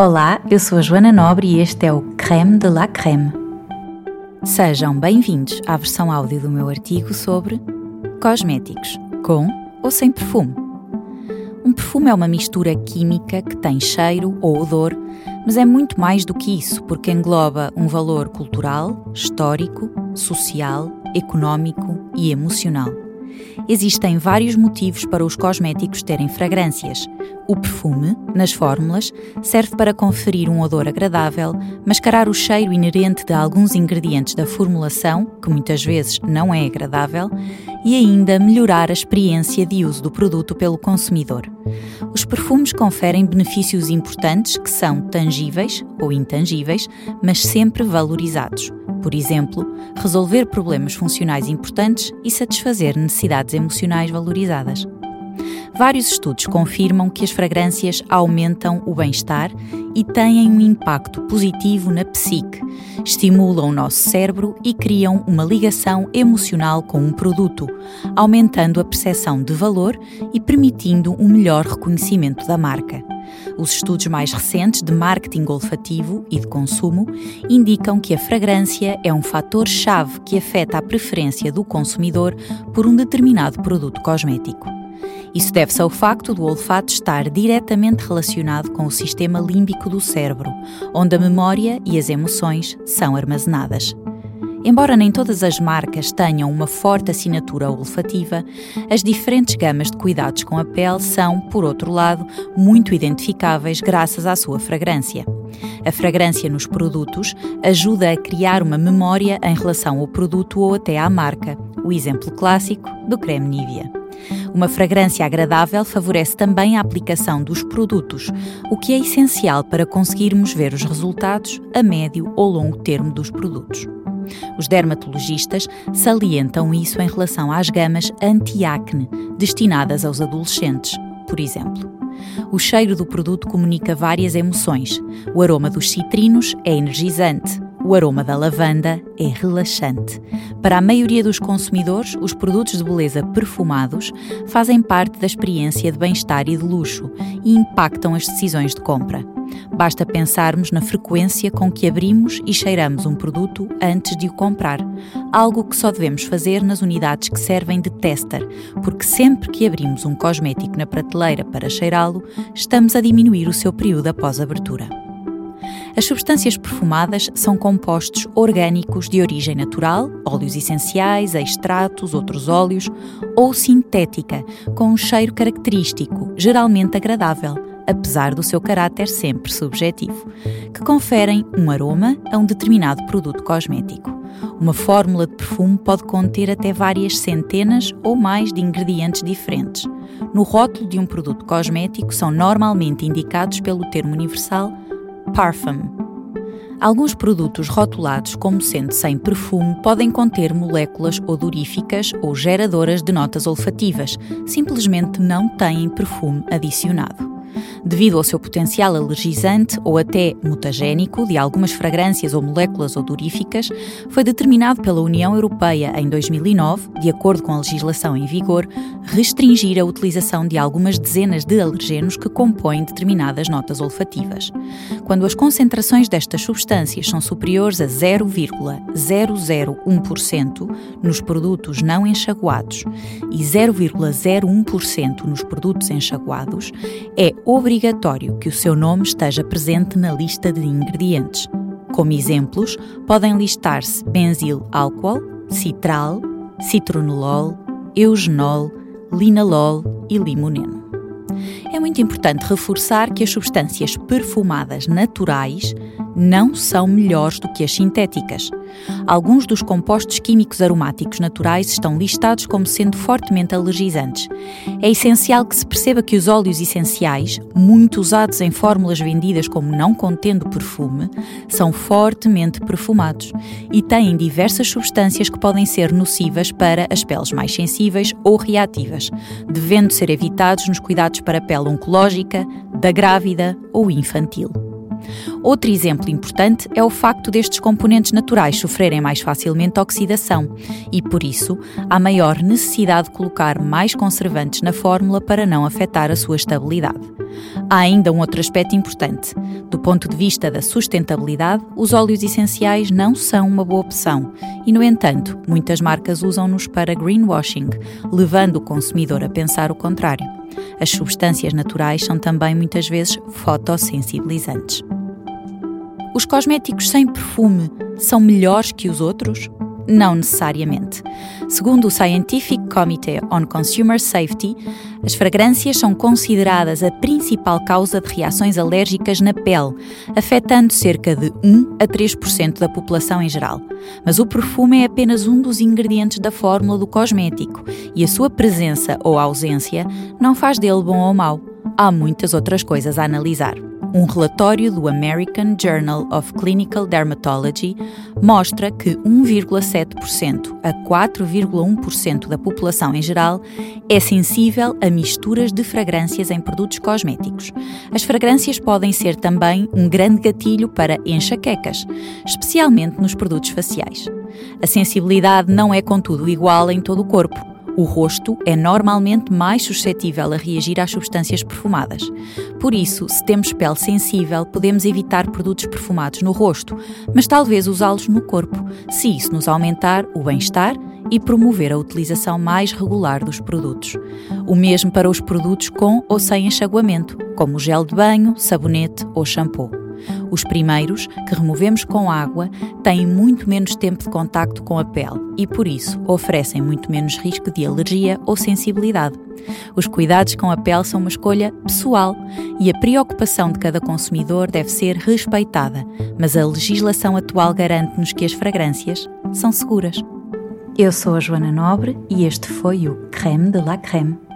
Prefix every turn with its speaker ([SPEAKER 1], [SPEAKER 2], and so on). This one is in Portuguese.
[SPEAKER 1] Olá, eu sou a Joana Nobre e este é o Creme de la Creme. Sejam bem-vindos à versão áudio do meu artigo sobre cosméticos, com ou sem perfume. Um perfume é uma mistura química que tem cheiro ou odor, mas é muito mais do que isso, porque engloba um valor cultural, histórico, social, económico e emocional. Existem vários motivos para os cosméticos terem fragrâncias. O perfume, nas fórmulas, serve para conferir um odor agradável, mascarar o cheiro inerente de alguns ingredientes da formulação, que muitas vezes não é agradável, e ainda melhorar a experiência de uso do produto pelo consumidor. Os perfumes conferem benefícios importantes que são tangíveis ou intangíveis, mas sempre valorizados. Por exemplo, resolver problemas funcionais importantes e satisfazer necessidades emocionais valorizadas. Vários estudos confirmam que as fragrâncias aumentam o bem-estar e têm um impacto positivo na psique, estimulam o nosso cérebro e criam uma ligação emocional com um produto, aumentando a percepção de valor e permitindo um melhor reconhecimento da marca. Os estudos mais recentes de marketing olfativo e de consumo indicam que a fragrância é um fator-chave que afeta a preferência do consumidor por um determinado produto cosmético. Isso deve-se ao facto do olfato estar diretamente relacionado com o sistema límbico do cérebro, onde a memória e as emoções são armazenadas. Embora nem todas as marcas tenham uma forte assinatura olfativa, as diferentes gamas de cuidados com a pele são, por outro lado, muito identificáveis graças à sua fragrância. A fragrância nos produtos ajuda a criar uma memória em relação ao produto ou até à marca, o exemplo clássico do creme Nivea. Uma fragrância agradável favorece também a aplicação dos produtos, o que é essencial para conseguirmos ver os resultados a médio ou longo termo dos produtos. Os dermatologistas salientam isso em relação às gamas anti-acne destinadas aos adolescentes, por exemplo. O cheiro do produto comunica várias emoções. O aroma dos citrinos é energizante, o aroma da lavanda é relaxante. Para a maioria dos consumidores, os produtos de beleza perfumados fazem parte da experiência de bem-estar e de luxo e impactam as decisões de compra. Basta pensarmos na frequência com que abrimos e cheiramos um produto antes de o comprar, algo que só devemos fazer nas unidades que servem de tester, porque sempre que abrimos um cosmético na prateleira para cheirá-lo, estamos a diminuir o seu período após abertura. As substâncias perfumadas são compostos orgânicos de origem natural, óleos essenciais, extratos, outros óleos, ou sintética, com um cheiro característico, geralmente agradável, apesar do seu caráter sempre subjetivo, que conferem um aroma a um determinado produto cosmético. Uma fórmula de perfume pode conter até várias centenas ou mais de ingredientes diferentes. No rótulo de um produto cosmético são normalmente indicados pelo termo universal parfum. Alguns produtos rotulados como sendo sem perfume podem conter moléculas odoríficas ou geradoras de notas olfativas, simplesmente não têm perfume adicionado devido ao seu potencial alergizante ou até mutagénico de algumas fragrâncias ou moléculas odoríficas, foi determinado pela União Europeia em 2009, de acordo com a legislação em vigor, restringir a utilização de algumas dezenas de alergenos que compõem determinadas notas olfativas. Quando as concentrações destas substâncias são superiores a 0,001% nos produtos não enxaguados e 0,01% nos produtos enxaguados, é obrigatório que o seu nome esteja presente na lista de ingredientes. Como exemplos, podem listar-se benzil álcool, citral, citronolol, eugenol, linalol e limoneno. É muito importante reforçar que as substâncias perfumadas naturais não são melhores do que as sintéticas. Alguns dos compostos químicos aromáticos naturais estão listados como sendo fortemente alergizantes. É essencial que se perceba que os óleos essenciais, muito usados em fórmulas vendidas como não contendo perfume, são fortemente perfumados e têm diversas substâncias que podem ser nocivas para as peles mais sensíveis ou reativas, devendo ser evitados nos cuidados para a pele oncológica, da grávida ou infantil. Outro exemplo importante é o facto destes componentes naturais sofrerem mais facilmente oxidação e, por isso, há maior necessidade de colocar mais conservantes na fórmula para não afetar a sua estabilidade. Há ainda um outro aspecto importante. Do ponto de vista da sustentabilidade, os óleos essenciais não são uma boa opção e, no entanto, muitas marcas usam-nos para greenwashing, levando o consumidor a pensar o contrário. As substâncias naturais são também muitas vezes fotossensibilizantes. Os cosméticos sem perfume são melhores que os outros? Não necessariamente. Segundo o Scientific Committee on Consumer Safety, as fragrâncias são consideradas a principal causa de reações alérgicas na pele, afetando cerca de 1 a 3% da população em geral. Mas o perfume é apenas um dos ingredientes da fórmula do cosmético e a sua presença ou ausência não faz dele bom ou mau. Há muitas outras coisas a analisar. Um relatório do American Journal of Clinical Dermatology mostra que 1,7% a 4,1% da população em geral é sensível a misturas de fragrâncias em produtos cosméticos. As fragrâncias podem ser também um grande gatilho para enxaquecas, especialmente nos produtos faciais. A sensibilidade não é, contudo, igual em todo o corpo. O rosto é normalmente mais suscetível a reagir às substâncias perfumadas. Por isso, se temos pele sensível, podemos evitar produtos perfumados no rosto, mas talvez usá-los no corpo, se isso nos aumentar o bem-estar e promover a utilização mais regular dos produtos. O mesmo para os produtos com ou sem enxaguamento, como gel de banho, sabonete ou shampoo. Os primeiros, que removemos com água, têm muito menos tempo de contacto com a pele e, por isso, oferecem muito menos risco de alergia ou sensibilidade. Os cuidados com a pele são uma escolha pessoal e a preocupação de cada consumidor deve ser respeitada, mas a legislação atual garante-nos que as fragrâncias são seguras. Eu sou a Joana Nobre e este foi o Creme de la Creme.